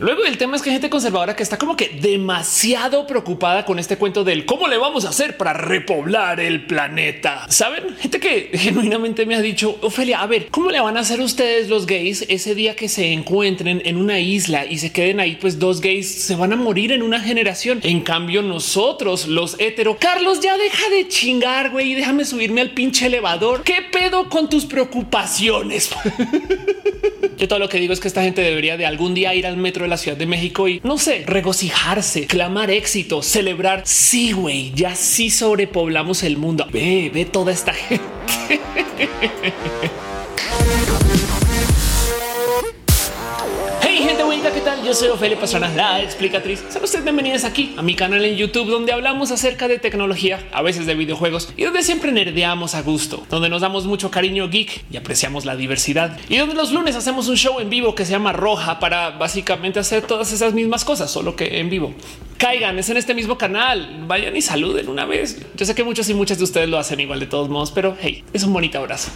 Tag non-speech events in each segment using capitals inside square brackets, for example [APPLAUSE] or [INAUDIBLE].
Luego el tema es que hay gente conservadora que está como que demasiado preocupada con este cuento del cómo le vamos a hacer para repoblar el planeta. Saben, gente que [LAUGHS] genuinamente me ha dicho, Ofelia, a ver, ¿cómo le van a hacer ustedes los gays ese día que se encuentren en una isla y se queden ahí? Pues dos gays se van a morir en una generación. En cambio, nosotros, los hetero, Carlos, ya deja de chingar, güey, y déjame subirme al pinche elevador. ¿Qué pedo con tus preocupaciones? [LAUGHS] Yo todo lo que digo es que esta gente debería de algún día ir al metro la Ciudad de México y no sé, regocijarse, clamar éxito, celebrar. Sí, güey, ya sí sobrepoblamos el mundo. Ve, ve toda esta [LAUGHS] gente. Yo soy Ofelia Pastrana, la explicatriz. Sean ustedes bienvenidos aquí a mi canal en YouTube donde hablamos acerca de tecnología, a veces de videojuegos y donde siempre nerdeamos a gusto, donde nos damos mucho cariño geek y apreciamos la diversidad y donde los lunes hacemos un show en vivo que se llama Roja para básicamente hacer todas esas mismas cosas, solo que en vivo. Caigan, es en este mismo canal, vayan y saluden una vez. Yo sé que muchos y muchas de ustedes lo hacen igual de todos modos, pero hey, es un bonito abrazo.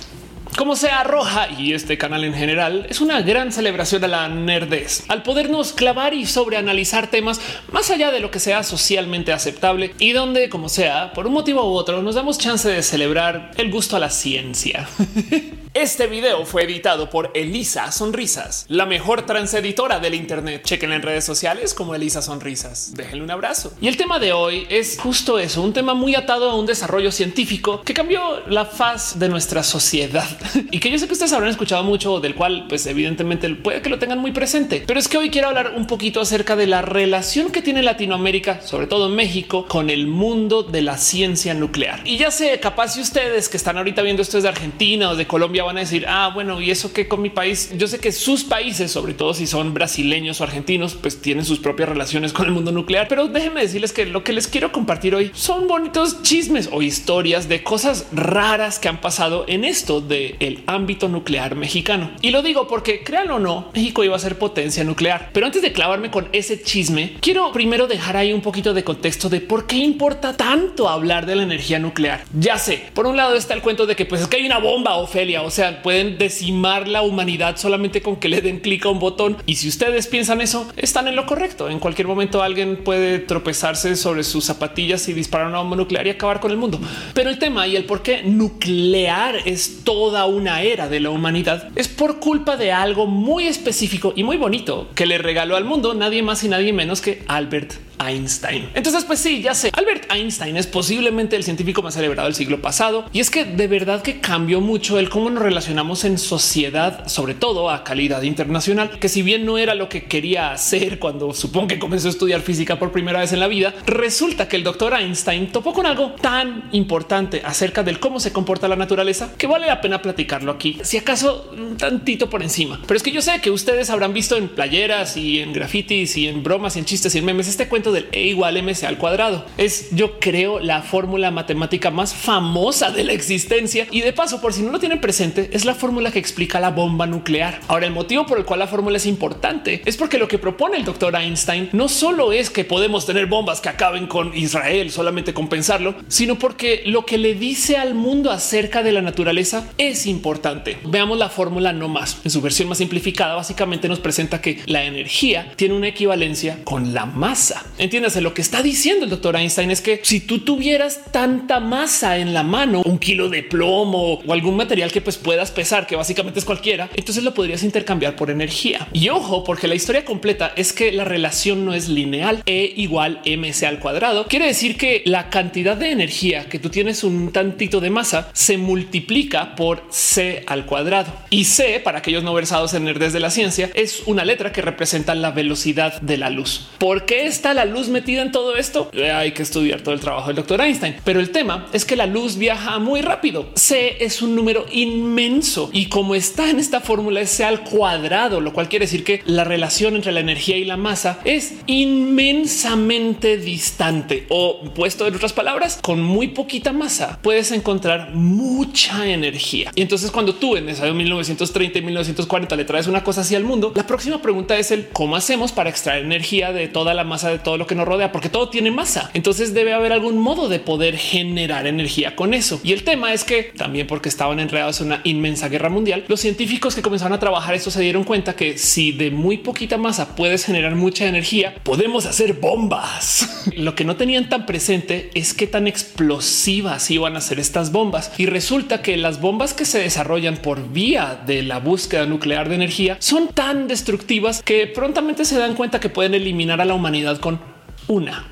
Como sea roja y este canal en general es una gran celebración a la nerdez, al podernos clavar y sobreanalizar temas más allá de lo que sea socialmente aceptable y donde, como sea, por un motivo u otro, nos damos chance de celebrar el gusto a la ciencia. [LAUGHS] Este video fue editado por Elisa Sonrisas, la mejor transeditora del Internet. Chequen en redes sociales como Elisa Sonrisas. Déjenle un abrazo. Y el tema de hoy es justo eso, un tema muy atado a un desarrollo científico que cambió la faz de nuestra sociedad [LAUGHS] y que yo sé que ustedes habrán escuchado mucho, del cual pues evidentemente puede que lo tengan muy presente. Pero es que hoy quiero hablar un poquito acerca de la relación que tiene Latinoamérica, sobre todo México, con el mundo de la ciencia nuclear. Y ya sé, capaz si ustedes que están ahorita viendo esto de Argentina o de Colombia van a decir, ah, bueno, y eso que con mi país, yo sé que sus países, sobre todo si son brasileños o argentinos, pues tienen sus propias relaciones con el mundo nuclear. Pero déjenme decirles que lo que les quiero compartir hoy son bonitos chismes o historias de cosas raras que han pasado en esto de el ámbito nuclear mexicano. Y lo digo porque créanlo o no, México iba a ser potencia nuclear. Pero antes de clavarme con ese chisme, quiero primero dejar ahí un poquito de contexto de por qué importa tanto hablar de la energía nuclear. Ya sé, por un lado está el cuento de que pues es que hay una bomba, Ofelia, o sea, pueden decimar la humanidad solamente con que le den clic a un botón. Y si ustedes piensan eso, están en lo correcto. En cualquier momento alguien puede tropezarse sobre sus zapatillas y disparar una bomba nuclear y acabar con el mundo. Pero el tema y el por qué nuclear es toda una era de la humanidad es por culpa de algo muy específico y muy bonito que le regaló al mundo nadie más y nadie menos que Albert Einstein. Entonces, pues sí, ya sé, Albert Einstein es posiblemente el científico más celebrado del siglo pasado y es que de verdad que cambió mucho el cómo nos relacionamos en sociedad, sobre todo a calidad internacional, que si bien no era lo que quería hacer cuando supongo que comenzó a estudiar física por primera vez en la vida, resulta que el doctor Einstein topó con algo tan importante acerca del cómo se comporta la naturaleza que vale la pena platicarlo aquí, si acaso un tantito por encima. Pero es que yo sé que ustedes habrán visto en playeras y en grafitis y en bromas y en chistes y en memes este cuento del E igual MC al cuadrado. Es yo creo la fórmula matemática más famosa de la existencia y de paso, por si no lo tienen presente, es la fórmula que explica la bomba nuclear. Ahora, el motivo por el cual la fórmula es importante es porque lo que propone el doctor Einstein no solo es que podemos tener bombas que acaben con Israel solamente con pensarlo, sino porque lo que le dice al mundo acerca de la naturaleza es importante. Veamos la fórmula no más. En su versión más simplificada, básicamente nos presenta que la energía tiene una equivalencia con la masa. Entiéndase lo que está diciendo el doctor Einstein es que si tú tuvieras tanta masa en la mano, un kilo de plomo o algún material que pues puedas pesar, que básicamente es cualquiera, entonces lo podrías intercambiar por energía. Y ojo, porque la historia completa es que la relación no es lineal. E igual mc al cuadrado quiere decir que la cantidad de energía que tú tienes un tantito de masa se multiplica por c al cuadrado y c para aquellos no versados en el desde la ciencia es una letra que representa la velocidad de la luz. ¿Por qué está la luz metida en todo esto? Eh, hay que estudiar todo el trabajo del doctor Einstein, pero el tema es que la luz viaja muy rápido. C es un número inmenso y como está en esta fórmula es C al cuadrado, lo cual quiere decir que la relación entre la energía y la masa es inmensamente distante o puesto en otras palabras, con muy poquita masa puedes encontrar mucha energía. Y entonces cuando tú en esa 1930 y 1940 le traes una cosa así al mundo, la próxima pregunta es el cómo hacemos para extraer energía de toda la masa de todo todo lo que nos rodea, porque todo tiene masa. Entonces debe haber algún modo de poder generar energía con eso. Y el tema es que también porque estaban enredados en una inmensa guerra mundial, los científicos que comenzaron a trabajar esto se dieron cuenta que si de muy poquita masa puedes generar mucha energía, podemos hacer bombas. [LAUGHS] lo que no tenían tan presente es qué tan explosivas iban a ser estas bombas. Y resulta que las bombas que se desarrollan por vía de la búsqueda nuclear de energía son tan destructivas que prontamente se dan cuenta que pueden eliminar a la humanidad con una.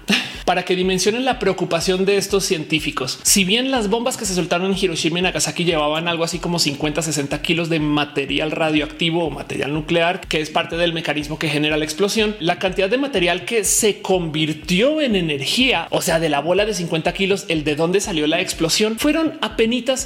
para que dimensionen la preocupación de estos científicos. Si bien las bombas que se soltaron en Hiroshima y Nagasaki llevaban algo así como 50, 60 kilos de material radioactivo o material nuclear, que es parte del mecanismo que genera la explosión, la cantidad de material que se convirtió en energía, o sea, de la bola de 50 kilos, el de dónde salió la explosión, fueron apenas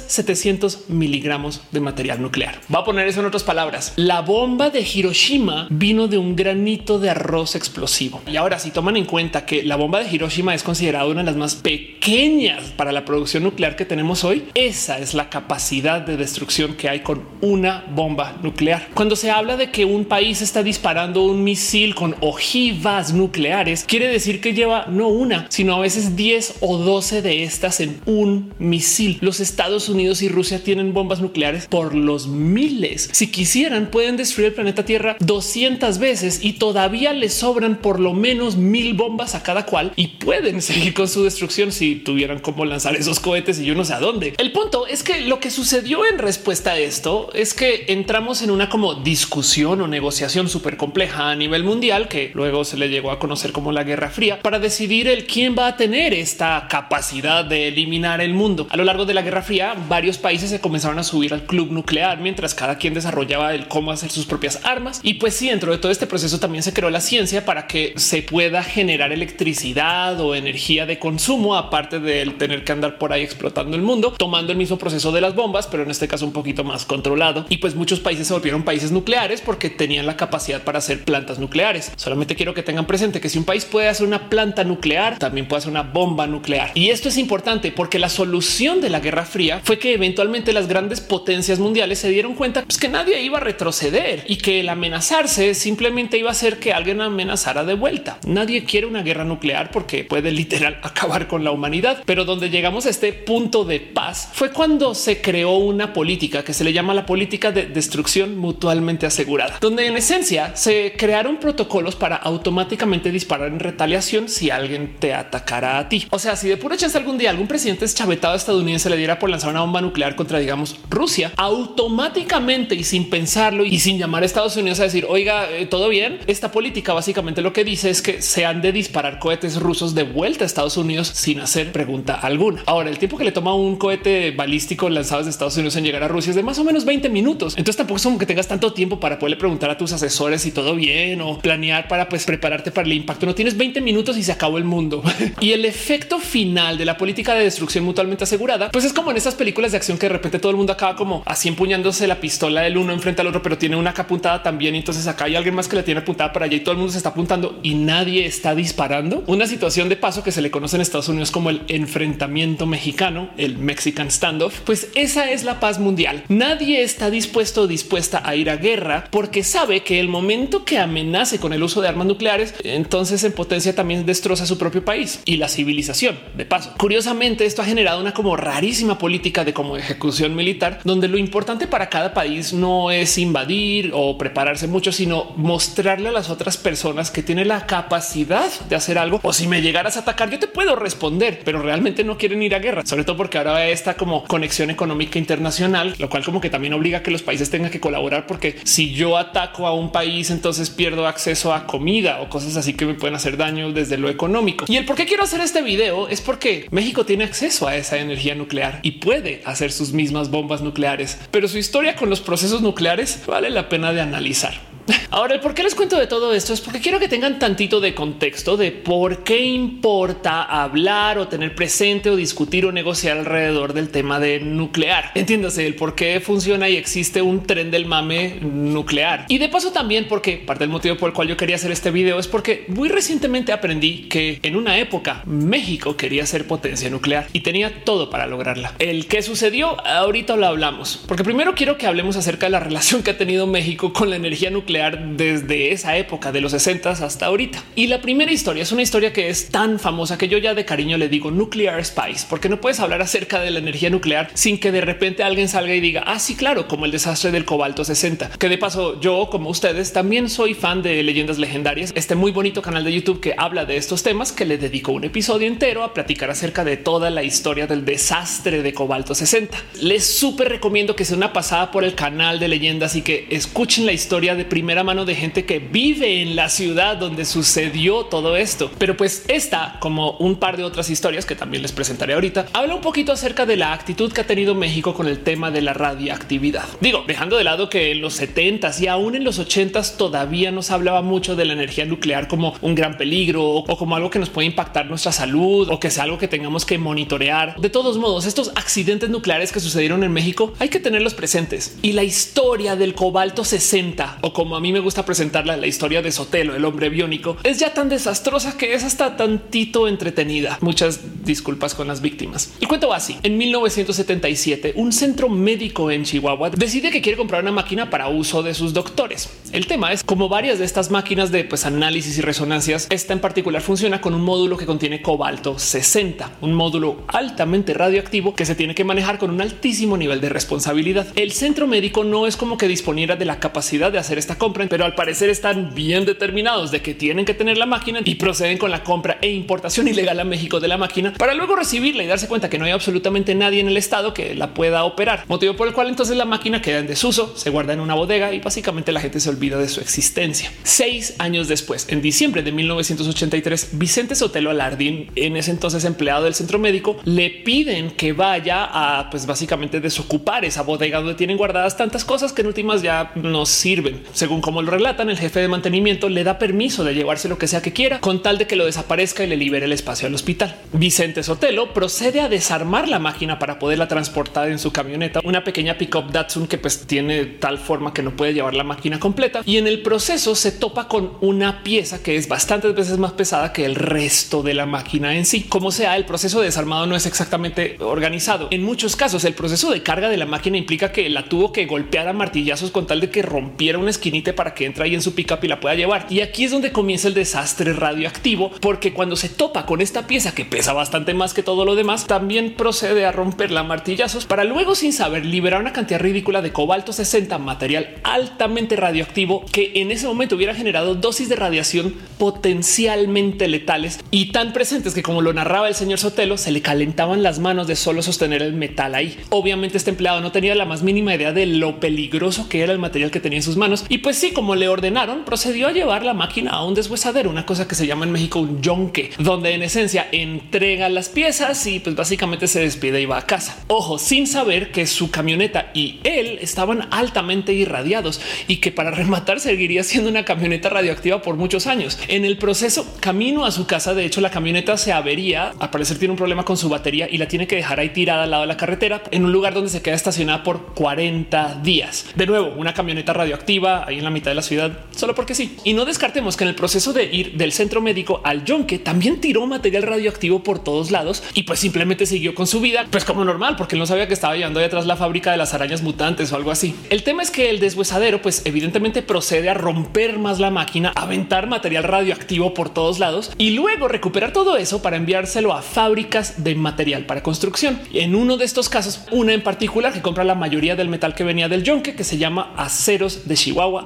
700 miligramos de material nuclear. Va a poner eso en otras palabras. La bomba de Hiroshima vino de un granito de arroz explosivo. Y ahora, si toman en cuenta que la bomba de Hiroshima es considerada una de las más pequeñas para la producción nuclear que tenemos hoy. Esa es la capacidad de destrucción que hay con una bomba nuclear. Cuando se habla de que un país está disparando un misil con ojivas nucleares, quiere decir que lleva no una, sino a veces 10 o 12 de estas en un misil. Los Estados Unidos y Rusia tienen bombas nucleares por los miles. Si quisieran, pueden destruir el planeta Tierra 200 veces y todavía les sobran por lo menos mil bombas a cada cual y pueden [LAUGHS] seguir con su destrucción si tuvieran cómo lanzar esos cohetes y yo no sé a dónde. El punto es que lo que sucedió en respuesta a esto es que entramos en una como discusión o negociación súper compleja a nivel mundial que luego se le llegó a conocer como la Guerra Fría para decidir el quién va a tener esta capacidad de eliminar el mundo. A lo largo de la Guerra Fría, varios países se comenzaron a subir al club nuclear mientras cada quien desarrollaba el cómo hacer sus propias armas. Y pues sí, dentro de todo este proceso también se creó la ciencia para que se pueda generar electricidad o energía de consumo, aparte de tener que andar por ahí explotando el mundo, tomando el mismo proceso de las bombas, pero en este caso un poquito más controlado. Y pues muchos países se volvieron países nucleares porque tenían la capacidad para hacer plantas nucleares. Solamente quiero que tengan presente que si un país puede hacer una planta nuclear, también puede hacer una bomba nuclear. Y esto es importante porque la solución de la Guerra Fría fue que eventualmente las grandes potencias mundiales se dieron cuenta pues, que nadie iba a retroceder y que el amenazarse simplemente iba a hacer que alguien amenazara de vuelta. Nadie quiere una guerra nuclear porque puede literal [LAUGHS] acabar con la humanidad. Pero donde llegamos a este punto de paz fue cuando se creó una política que se le llama la política de destrucción mutualmente asegurada, donde en esencia se crearon protocolos para automáticamente disparar en retaliación si alguien te atacara a ti. O sea, si de pura chance algún día algún presidente chavetado estadounidense le diera por lanzar una bomba nuclear contra, digamos, Rusia, automáticamente y sin pensarlo y sin llamar a Estados Unidos a decir, oiga, eh, todo bien. Esta política básicamente lo que dice es que se han de disparar cohetes rusos de vuelta a Estados Unidos sin hacer pregunta alguna. Ahora, el tiempo que le toma un cohete balístico lanzado desde Estados Unidos en llegar a Rusia es de más o menos 20 minutos. Entonces tampoco es como que tengas tanto tiempo para poderle preguntar a tus asesores si todo bien o planear para pues prepararte para el impacto. No tienes 20 minutos y se acabó el mundo. [LAUGHS] y el efecto final de la política de destrucción mutuamente asegurada, pues es como en esas películas de acción que de repente todo el mundo acaba como así empuñándose la pistola del uno enfrente al otro, pero tiene una apuntada también. Entonces acá hay alguien más que le tiene apuntada para allá y todo el mundo se está apuntando y nadie está disparando. Una situación de paso que se le conoce en Estados Unidos como el enfrentamiento mexicano, el Mexican standoff, pues esa es la paz mundial. Nadie está dispuesto o dispuesta a ir a guerra porque sabe que el momento que amenace con el uso de armas nucleares, entonces en potencia también destroza su propio país y la civilización. De paso, curiosamente, esto ha generado una como rarísima política de como ejecución militar, donde lo importante para cada país no es invadir o prepararse mucho, sino mostrarle a las otras personas que tiene la capacidad de hacer algo. O si me llegaras a atacar, yo te puedo responder, pero realmente no quieren ir a guerra, sobre todo porque ahora está como conexión económica internacional, lo cual como que también obliga a que los países tengan que colaborar, porque si yo ataco a un país, entonces pierdo acceso a comida o cosas así que me pueden hacer daño desde lo económico. Y el por qué quiero hacer este video es porque México tiene acceso a esa energía nuclear y puede hacer sus mismas bombas nucleares, pero su historia con los procesos nucleares vale la pena de analizar. Ahora, el por qué les cuento de todo esto es porque quiero que tengan tantito de contexto de por qué importa hablar o tener presente o discutir o negociar alrededor del tema de nuclear. Entiéndase el por qué funciona y existe un tren del mame nuclear. Y de paso también porque parte del motivo por el cual yo quería hacer este video es porque muy recientemente aprendí que en una época México quería ser potencia nuclear y tenía todo para lograrla. El que sucedió ahorita lo hablamos, porque primero quiero que hablemos acerca de la [LAUGHS] relación que ha tenido México con la energía nuclear nuclear desde esa época de los 60 hasta ahorita. Y la primera historia es una historia que es tan famosa que yo ya de cariño le digo Nuclear Spice, porque no puedes hablar acerca de la energía nuclear sin que de repente alguien salga y diga, ah, sí, claro, como el desastre del cobalto 60, que de paso yo, como ustedes, también soy fan de leyendas legendarias, este muy bonito canal de YouTube que habla de estos temas, que le dedico un episodio entero a platicar acerca de toda la historia del desastre de cobalto 60. Les súper recomiendo que sea una pasada por el canal de leyendas y que escuchen la historia de primera mano de gente que vive en la ciudad donde sucedió todo esto. Pero pues esta, como un par de otras historias que también les presentaré ahorita, habla un poquito acerca de la actitud que ha tenido México con el tema de la radiactividad. Digo, dejando de lado que en los 70s y aún en los 80s todavía nos hablaba mucho de la energía nuclear como un gran peligro o como algo que nos puede impactar nuestra salud o que sea algo que tengamos que monitorear. De todos modos, estos accidentes nucleares que sucedieron en México hay que tenerlos presentes. Y la historia del cobalto 60 o como a mí me gusta presentarla, la historia de Sotelo, el hombre biónico, es ya tan desastrosa que es hasta tantito entretenida. Muchas disculpas con las víctimas. Y cuento así. En 1977, un centro médico en Chihuahua decide que quiere comprar una máquina para uso de sus doctores. El tema es como varias de estas máquinas de pues, análisis y resonancias, esta en particular funciona con un módulo que contiene cobalto 60, un módulo altamente radioactivo que se tiene que manejar con un altísimo nivel de responsabilidad. El centro médico no es como que disponiera de la capacidad de hacer esta compra, pero al parecer están bien determinados de que tienen que tener la máquina y proceden con la compra e importación ilegal a México de la máquina para luego recibirla y darse cuenta que no hay absolutamente nadie en el estado que la pueda operar, motivo por el cual entonces la máquina queda en desuso, se guarda en una bodega y básicamente la gente se olvida de su existencia. Seis años después, en diciembre de 1983, Vicente Sotelo Alardín, en ese entonces empleado del centro médico, le piden que vaya a pues básicamente desocupar esa bodega donde tienen guardadas tantas cosas que en últimas ya no sirven. Según como lo relatan, el jefe de mantenimiento le da permiso de llevarse lo que sea que quiera con tal de que lo desaparezca y le libere el espacio al hospital. Vicente Sotelo procede a desarmar la máquina para poderla transportar en su camioneta, una pequeña pickup Datsun que pues tiene tal forma que no puede llevar la máquina completa y en el proceso se topa con una pieza que es bastantes veces más pesada que el resto de la máquina en sí. Como sea, el proceso de desarmado no es exactamente organizado. En muchos casos, el proceso de carga de la máquina implica que la tuvo que golpear a martillazos con tal de que rompiera una para que entre ahí en su pickup y la pueda llevar. Y aquí es donde comienza el desastre radioactivo, porque cuando se topa con esta pieza que pesa bastante más que todo lo demás, también procede a romperla a martillazos para luego sin saber liberar una cantidad ridícula de cobalto 60, material altamente radioactivo que en ese momento hubiera generado dosis de radiación potencialmente letales y tan presentes que como lo narraba el señor Sotelo, se le calentaban las manos de solo sostener el metal ahí. Obviamente este empleado no tenía la más mínima idea de lo peligroso que era el material que tenía en sus manos y pues sí, como le ordenaron, procedió a llevar la máquina a un deshuesadero, una cosa que se llama en México un yonque, donde en esencia entrega las piezas y pues básicamente se despide y va a casa. Ojo, sin saber que su camioneta y él estaban altamente irradiados y que para rematar seguiría siendo una camioneta radioactiva por muchos años. En el proceso, camino a su casa, de hecho la camioneta se avería, al parecer tiene un problema con su batería y la tiene que dejar ahí tirada al lado de la carretera en un lugar donde se queda estacionada por 40 días. De nuevo, una camioneta radioactiva en la mitad de la ciudad, solo porque sí. Y no descartemos que en el proceso de ir del centro médico al yonque también tiró material radioactivo por todos lados y pues simplemente siguió con su vida, pues como normal, porque él no sabía que estaba llevando detrás la fábrica de las arañas mutantes o algo así. El tema es que el deshuesadero, pues evidentemente procede a romper más la máquina, aventar material radioactivo por todos lados y luego recuperar todo eso para enviárselo a fábricas de material para construcción. En uno de estos casos, una en particular que compra la mayoría del metal que venía del yonque, que se llama Aceros de Chihuahua,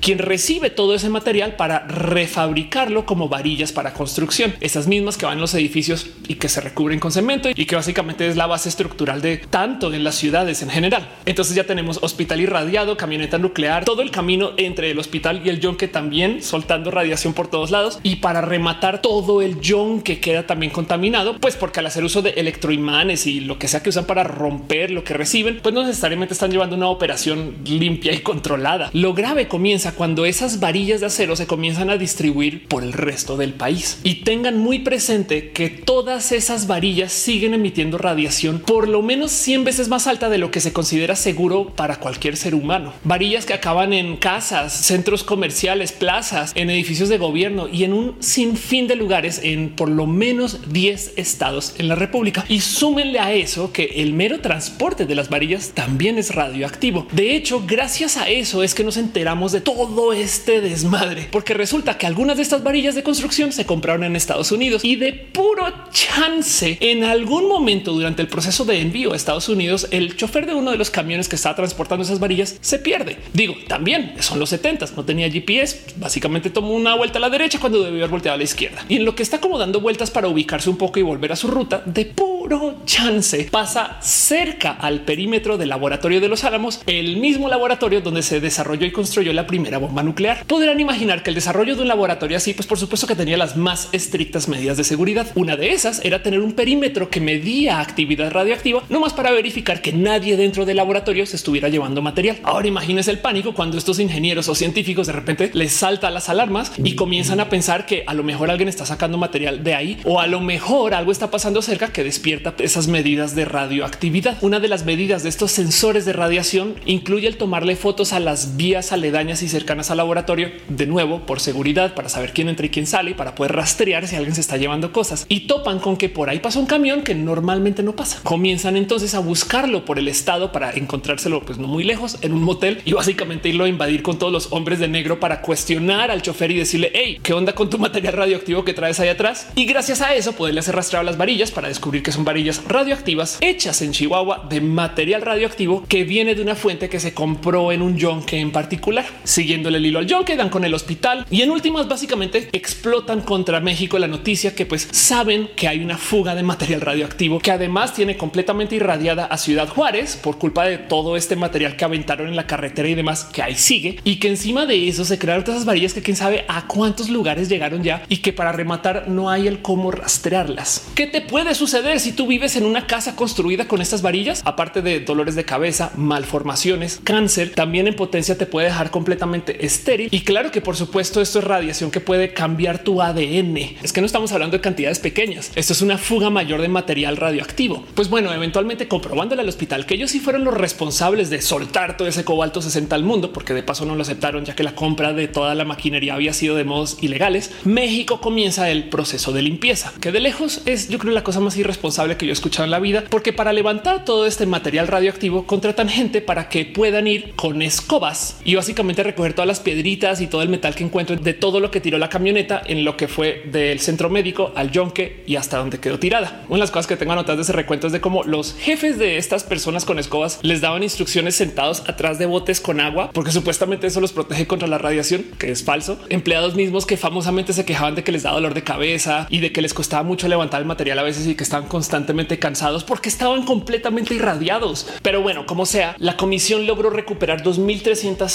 Quien recibe todo ese material para refabricarlo como varillas para construcción. Esas mismas que van en los edificios y que se recubren con cemento y que básicamente es la base estructural de tanto en las ciudades en general. Entonces ya tenemos hospital irradiado, camioneta nuclear, todo el camino entre el hospital y el yonque también soltando radiación por todos lados y para rematar todo el yonque queda también contaminado, pues porque al hacer uso de electroimanes y lo que sea que usan para romper lo que reciben, pues no necesariamente están llevando una operación limpia y controlada. Grave comienza cuando esas varillas de acero se comienzan a distribuir por el resto del país y tengan muy presente que todas esas varillas siguen emitiendo radiación por lo menos 100 veces más alta de lo que se considera seguro para cualquier ser humano. Varillas que acaban en casas, centros comerciales, plazas, en edificios de gobierno y en un sinfín de lugares en por lo menos 10 estados en la República. Y súmenle a eso que el mero transporte de las varillas también es radioactivo. De hecho, gracias a eso es que no se de todo este desmadre? Porque resulta que algunas de estas varillas de construcción se compraron en Estados Unidos y de puro chance en algún momento durante el proceso de envío a Estados Unidos, el chofer de uno de los camiones que estaba transportando esas varillas se pierde. Digo, también son los 70 no tenía GPS. Básicamente tomó una vuelta a la derecha cuando debió haber volteado a la izquierda y en lo que está como dando vueltas para ubicarse un poco y volver a su ruta de puro chance pasa cerca al perímetro del laboratorio de los Álamos, el mismo laboratorio donde se desarrolló y construyó la primera bomba nuclear. Podrán imaginar que el desarrollo de un laboratorio así, pues por supuesto que tenía las más estrictas medidas de seguridad. Una de esas era tener un perímetro que medía actividad radioactiva, no más para verificar que nadie dentro del laboratorio se estuviera llevando material. Ahora imagínense el pánico cuando estos ingenieros o científicos de repente les salta las alarmas y comienzan a pensar que a lo mejor alguien está sacando material de ahí o a lo mejor algo está pasando cerca que despierta esas medidas de radioactividad. Una de las medidas de estos sensores de radiación incluye el tomarle fotos a las vías aledañas y cercanas al laboratorio, de nuevo por seguridad, para saber quién entra y quién sale para poder rastrear si alguien se está llevando cosas y topan con que por ahí pasa un camión que normalmente no pasa. Comienzan entonces a buscarlo por el estado para encontrárselo pues no muy lejos en un motel y básicamente irlo a invadir con todos los hombres de negro para cuestionar al chofer y decirle hey, qué onda con tu material radioactivo que traes ahí atrás y gracias a eso poderle hacer rastrear las varillas para descubrir que son varillas radioactivas hechas en Chihuahua de material radioactivo que viene de una fuente que se compró en un yonque en particular. Siguiéndole el hilo al yonque, dan con el hospital y en últimas básicamente explotan contra México la noticia que pues saben que hay una fuga de material radioactivo que además tiene completamente irradiada a Ciudad Juárez por culpa de todo este material que aventaron en la carretera y demás que ahí sigue y que encima de eso se crearon todas esas varillas que quién sabe a cuántos lugares llegaron ya y que para rematar no hay el cómo rastrearlas. ¿Qué te puede suceder si tú vives en una casa construida con estas varillas? Aparte de dolores de cabeza, malformaciones, cáncer, también en potencia te puede dejar completamente estéril. Y claro que por supuesto esto es radiación que puede cambiar tu ADN. Es que no estamos hablando de cantidades pequeñas. Esto es una fuga mayor de material radioactivo. Pues bueno, eventualmente comprobándole al hospital que ellos sí fueron los responsables de soltar todo ese cobalto 60 al mundo, porque de paso no lo aceptaron ya que la compra de toda la maquinaria había sido de modos ilegales. México comienza el proceso de limpieza, que de lejos es yo creo la cosa más irresponsable que yo he escuchado en la vida, porque para levantar todo este material radioactivo contratan gente para que puedan ir con escobas y básicamente recoger todas las piedritas y todo el metal que encuentren de todo lo que tiró la camioneta en lo que fue del centro médico al yonque y hasta donde quedó tirada. Una de las cosas que tengo anotadas de ese recuento es de cómo los jefes de estas personas con escobas les daban instrucciones sentados atrás de botes con agua, porque supuestamente eso los protege contra la radiación, que es falso. Empleados mismos que famosamente se quejaban de que les daba dolor de cabeza y de que les costaba mucho levantar el material a veces y que estaban constantemente cansados porque estaban completamente irradiados. Pero bueno, como sea, la comisión logró recuperar 2.360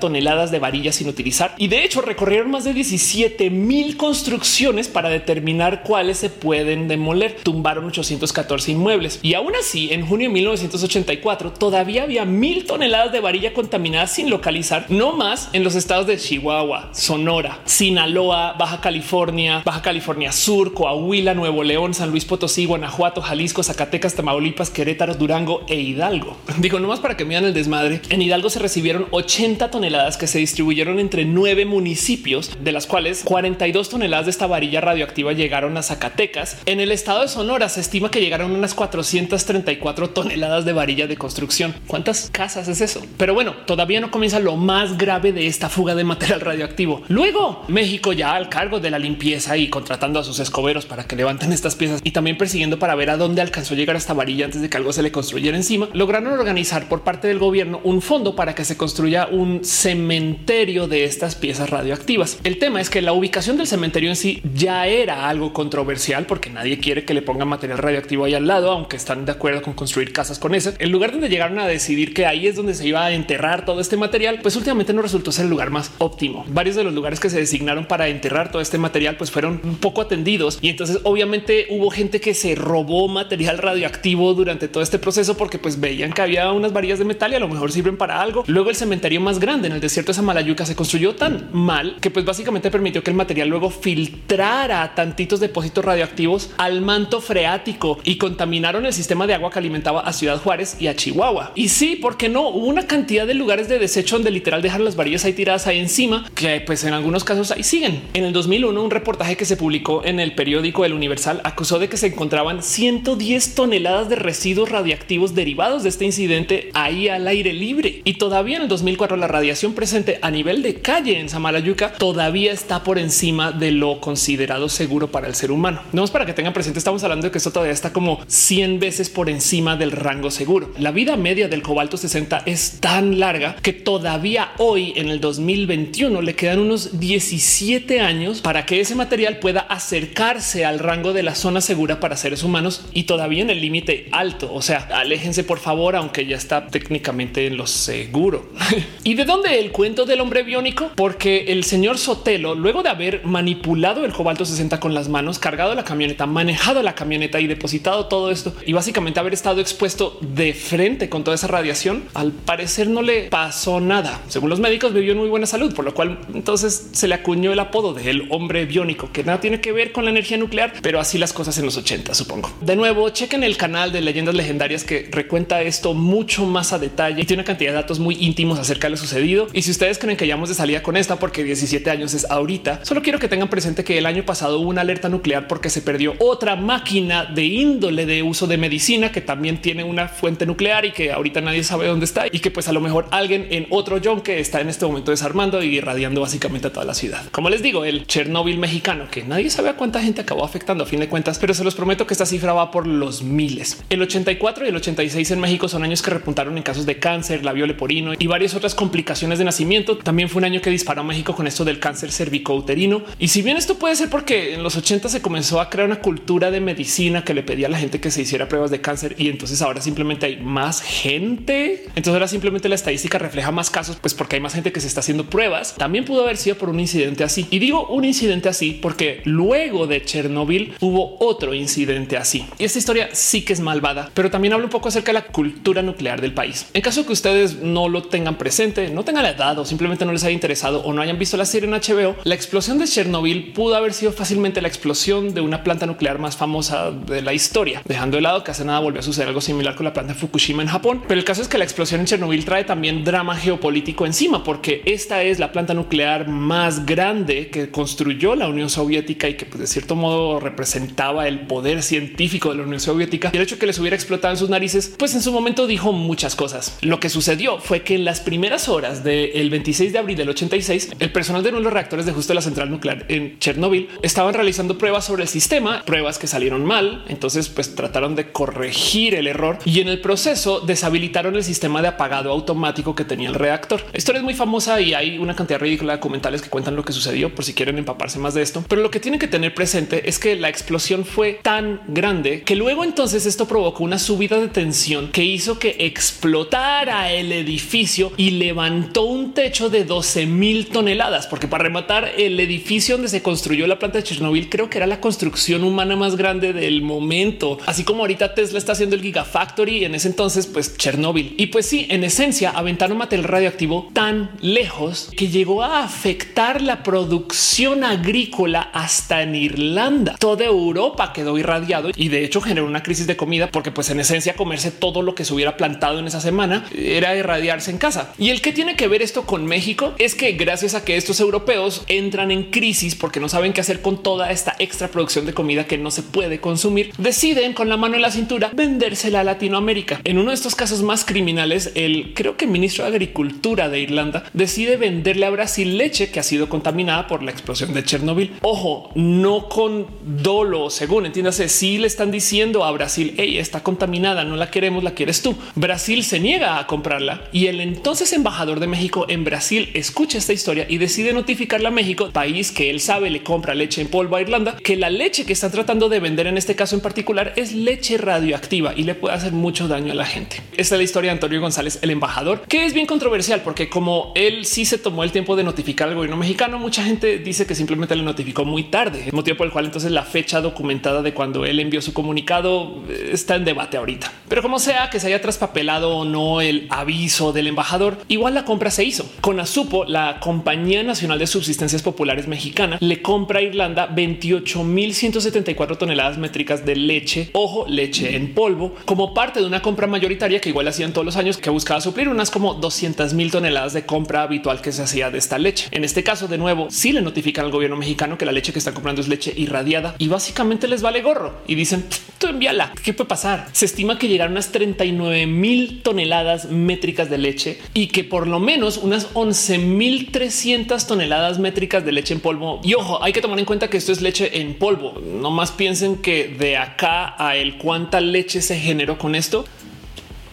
toneladas de varillas sin utilizar y de hecho recorrieron más de 17 mil construcciones para determinar cuáles se pueden demoler. Tumbaron 814 inmuebles y aún así en junio de 1984 todavía había mil toneladas de varilla contaminada sin localizar, no más en los estados de Chihuahua, Sonora, Sinaloa, Baja California, Baja California Sur, Coahuila, Nuevo León, San Luis Potosí, Guanajuato, Jalisco, Zacatecas, Tamaulipas, Querétaro, Durango e Hidalgo. [LAUGHS] Digo, no más para que miren el desmadre. En Hidalgo se recibieron 80 toneladas que se distribuyeron entre nueve municipios, de las cuales 42 toneladas de esta varilla radioactiva llegaron a Zacatecas. En el estado de Sonora se estima que llegaron unas 434 toneladas de varilla de construcción. ¿Cuántas casas es eso? Pero bueno, todavía no comienza lo más grave de esta fuga de material radioactivo. Luego, México ya al cargo de la limpieza y contratando a sus escoberos para que levanten estas piezas y también persiguiendo para ver a dónde alcanzó a llegar esta varilla antes de que algo se le construyera encima, lograron organizar por parte del gobierno un fondo para que se construya un cementerio de estas piezas radioactivas. El tema es que la ubicación del cementerio en sí ya era algo controversial porque nadie quiere que le pongan material radioactivo ahí al lado, aunque están de acuerdo con construir casas con ese. El lugar donde llegaron a decidir que ahí es donde se iba a enterrar todo este material, pues últimamente no resultó ser el lugar más óptimo. Varios de los lugares que se designaron para enterrar todo este material pues fueron poco atendidos y entonces obviamente hubo gente que se robó material radioactivo durante todo este proceso porque pues veían que había unas varillas de metal y a lo mejor sirven para algo. Luego el cementerio más grande en el desierto de Samalayuca se construyó tan mal que pues básicamente permitió que el material luego filtrara tantitos depósitos radioactivos al manto freático y contaminaron el sistema de agua que alimentaba a Ciudad Juárez y a Chihuahua. Y sí, porque no hubo una cantidad de lugares de desecho donde literal dejar las varillas ahí tiradas ahí encima, que pues en algunos casos ahí siguen. En el 2001, un reportaje que se publicó en el periódico El Universal acusó de que se encontraban estimaban 110 toneladas de residuos radiactivos derivados de este incidente ahí al aire libre. Y todavía en el 2004 la radiación presente a nivel de calle en Samalayuca todavía está por encima de lo considerado seguro para el ser humano. No es para que tengan presente, estamos hablando de que esto todavía está como 100 veces por encima del rango seguro. La vida media del cobalto 60 es tan larga que todavía hoy en el 2021 le quedan unos 17 años para que ese material pueda acercarse al rango de la zona segura para seres humanos y todavía en el límite alto. O sea, aléjense por favor, aunque ya está técnicamente en lo seguro. [LAUGHS] ¿Y de dónde el cuento del hombre biónico? Porque el señor Sotelo, luego de haber manipulado el cobalto 60 con las manos, cargado la camioneta, manejado la camioneta y depositado todo esto y básicamente haber estado expuesto de frente con toda esa radiación, al parecer no le pasó nada. Según los médicos, vivió en muy buena salud, por lo cual entonces se le acuñó el apodo de el hombre biónico, que nada tiene que ver con la energía nuclear, pero así las cosas en los 80, supongo. De nuevo, chequen el canal de leyendas legendarias que recuenta esto mucho más a detalle y tiene una cantidad de datos muy íntimos acerca de sucedido. Y si ustedes creen que ya de salida con esta porque 17 años es ahorita, solo quiero que tengan presente que el año pasado hubo una alerta nuclear porque se perdió otra máquina de índole de uso de medicina que también tiene una fuente nuclear y que ahorita nadie sabe dónde está y que pues a lo mejor alguien en otro que está en este momento desarmando y irradiando básicamente a toda la ciudad. Como les digo, el Chernobyl mexicano, que nadie sabe a cuánta gente acabó afectando a fin de cuentas, pero se los prometo que esta cifra va por los miles. El 84 y el 86 en México son años que repuntaron en casos de cáncer, labio leporino y varias otras complicaciones de nacimiento. También fue un año que disparó México con esto del cáncer cervicouterino. Y si bien esto puede ser porque en los 80 se comenzó a crear una cultura de medicina que le pedía a la gente que se hiciera pruebas de cáncer y entonces ahora simplemente hay más gente. Entonces ahora simplemente la estadística refleja más casos, pues porque hay más gente que se está haciendo pruebas. También pudo haber sido por un incidente así. Y digo un incidente así porque luego de Chernobyl hubo otro incidente así. Y esta historia sí que es malvada, pero también habla un poco acerca de la cultura nuclear del país. En caso que ustedes no lo tengan presente, no tengan la edad o simplemente no les haya interesado o no hayan visto la serie en HBO, la explosión de Chernobyl pudo haber sido fácilmente la explosión de una planta nuclear más famosa de la historia, dejando de lado que hace nada volvió a suceder algo similar con la planta de Fukushima en Japón. Pero el caso es que la explosión en Chernobyl trae también drama geopolítico encima, porque esta es la planta nuclear más grande que construyó la Unión Soviética y que pues, de cierto modo representaba el poder científico de la Unión Soviética. Y el hecho que les hubiera explotado en sus narices, pues en su momento dijo muchas cosas. Lo que sucedió fue que en las primeras horas del 26 de abril del 86, el personal de uno de los reactores de justo la central nuclear en Chernobyl estaban realizando pruebas sobre el sistema, pruebas que salieron mal. Entonces, pues trataron de corregir el error y en el proceso deshabilitaron el sistema de apagado automático que tenía el reactor. La es muy famosa y hay una cantidad ridícula de documentales que cuentan lo que sucedió por si quieren empaparse más de esto. Pero lo que tienen que tener presente es que la explosión fue tan grande que luego entonces esto provocó una subida de tensión que hizo que explotara el edificio y levantó un techo de 12 mil toneladas, porque para rematar el edificio donde se construyó la planta de Chernobyl creo que era la construcción humana más grande del momento, así como ahorita Tesla está haciendo el Gigafactory en ese entonces pues Chernobyl. Y pues sí, en esencia aventaron material radioactivo tan lejos que llegó a afectar la producción agrícola hasta en Irlanda. Toda Europa quedó irradiado y de hecho generó una crisis de comida porque pues en esencia comerse todo lo que se hubiera plantado en esa semana era irradiarse en casa. Y el que tiene que ver esto con México es que gracias a que estos europeos entran en crisis porque no saben qué hacer con toda esta extra producción de comida que no se puede consumir, deciden con la mano en la cintura vendérsela a Latinoamérica. En uno de estos casos más criminales, el creo que ministro de Agricultura de Irlanda decide venderle a Brasil leche que ha sido contaminada por la explosión de Chernobyl. Ojo, no con dolo, según entiéndase, si le están diciendo a Brasil, hey, está contaminada, no la queremos, la quieres tú. Brasil se niega a comprarla y el entonces embajador de México en Brasil escucha esta historia y decide notificarle a México, país que él sabe le compra leche en polvo a Irlanda, que la leche que están tratando de vender en este caso en particular es leche radioactiva y le puede hacer mucho daño a la gente. Esta es la historia de Antonio González, el embajador, que es bien controversial porque como él sí se tomó el tiempo de notificar al gobierno mexicano, mucha gente dice que simplemente le notificó muy tarde, motivo por el cual entonces la fecha documentada de cuando él envió su comunicado eh, está en debate ahorita. Pero como sea que se haya traspapelado o no el aviso del embajador, igual la compra se hizo. Con Asupo, la Compañía Nacional de Subsistencias Populares Mexicana le compra a Irlanda 28.174 toneladas métricas de leche, ojo, leche en polvo, como parte de una compra mayoritaria que igual hacían todos los años que buscaba suplir unas como 200 mil toneladas de compra habitual que se hacía de esta leche. En este caso, de nuevo, sí le notifican al gobierno mexicano que la leche que está comprando es leche irradiada y básicamente les vale gorro. y dicen tú envíala. ¿Qué puede pasar? Se estima que llegaron unas 39 mil toneladas métricas de leche y que por lo menos unas 11 mil 300 toneladas métricas de leche en polvo. Y ojo, hay que tomar en cuenta que esto es leche en polvo. No más piensen que de acá a el cuánta leche se generó con esto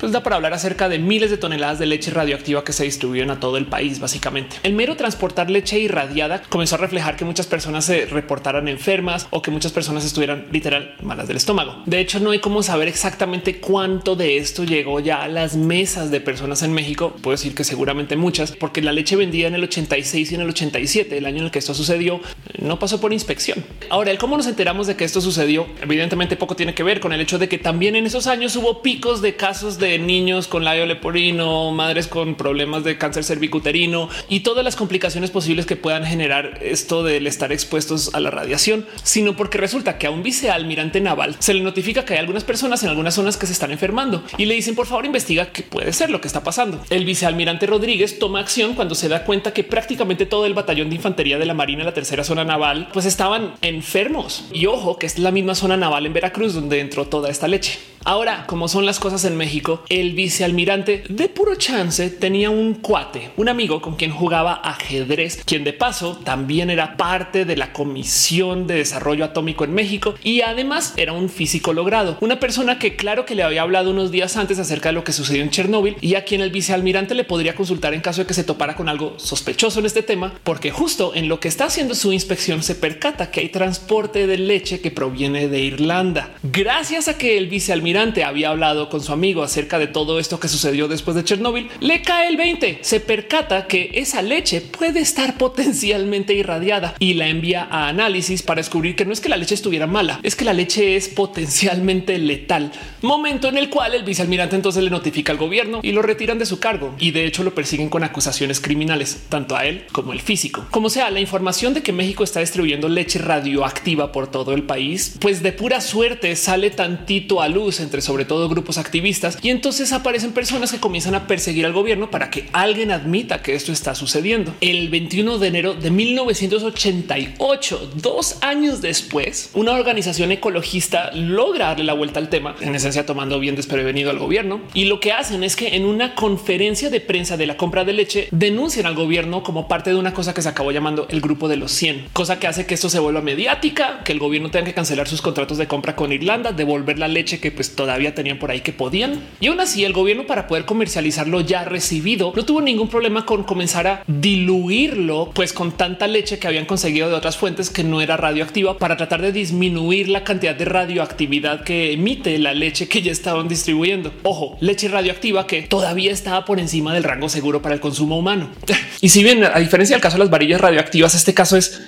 pues da para hablar acerca de miles de toneladas de leche radioactiva que se distribuyen a todo el país. Básicamente, el mero transportar leche irradiada comenzó a reflejar que muchas personas se reportaran enfermas o que muchas personas estuvieran literal malas del estómago. De hecho, no hay cómo saber exactamente cuánto de esto llegó ya a las mesas de personas en México. Puedo decir que seguramente muchas, porque la leche vendida en el 86 y en el 87, el año en el que esto sucedió, no pasó por inspección. Ahora, el cómo nos enteramos de que esto sucedió, evidentemente poco tiene que ver con el hecho de que también en esos años hubo picos de casos de niños con labio leporino, madres con problemas de cáncer cervicuterino y todas las complicaciones posibles que puedan generar esto del estar expuestos a la radiación, sino porque resulta que a un vicealmirante naval se le notifica que hay algunas personas en algunas zonas que se están enfermando y le dicen por favor investiga qué puede ser lo que está pasando. El vicealmirante Rodríguez toma acción cuando se da cuenta que prácticamente todo el batallón de infantería de la Marina, la tercera zona naval, pues estaban enfermos. Y ojo que es la misma zona naval en Veracruz donde entró toda esta leche. Ahora, como son las cosas en México, el vicealmirante de puro chance tenía un cuate, un amigo con quien jugaba ajedrez, quien de paso también era parte de la Comisión de Desarrollo Atómico en México y además era un físico logrado, una persona que claro que le había hablado unos días antes acerca de lo que sucedió en Chernóbil y a quien el vicealmirante le podría consultar en caso de que se topara con algo sospechoso en este tema, porque justo en lo que está haciendo su inspección se percata que hay transporte de leche que proviene de Irlanda. Gracias a que el vicealmirante había hablado con su amigo acerca de todo esto que sucedió después de Chernóbil, le cae el 20. Se percata que esa leche puede estar [LAUGHS] potencialmente irradiada y la envía a análisis para descubrir que no es que la leche estuviera mala, es que la leche es potencialmente letal. Momento en el cual el vicealmirante entonces le notifica al gobierno y lo retiran de su cargo y de hecho lo persiguen con acusaciones criminales, tanto a él como el físico. Como sea, la información de que México está distribuyendo leche radioactiva por todo el país, pues de pura suerte sale tantito a luz entre sobre todo grupos activistas y entonces aparecen personas que comienzan a perseguir al gobierno para que alguien admita que esto está sucediendo. El 21 de enero de 1988, dos años después, una organización ecologista logra darle la vuelta al tema, en esencia tomando bien desprevenido al gobierno y lo que hacen es que en una conferencia de prensa de la compra de leche denuncian al gobierno como parte de una cosa que se acabó llamando el grupo de los 100, cosa que hace que esto se vuelva mediática, que el gobierno tenga que cancelar sus contratos de compra con Irlanda, devolver la leche que pues todavía tenían por ahí que podían. Y aún así el gobierno para poder comercializarlo ya recibido no tuvo ningún problema con comenzar a diluirlo pues con tanta leche que habían conseguido de otras fuentes que no era radioactiva para tratar de disminuir la cantidad de radioactividad que emite la leche que ya estaban distribuyendo. Ojo, leche radioactiva que todavía estaba por encima del rango seguro para el consumo humano. [LAUGHS] y si bien a diferencia del caso de las varillas radioactivas, este caso es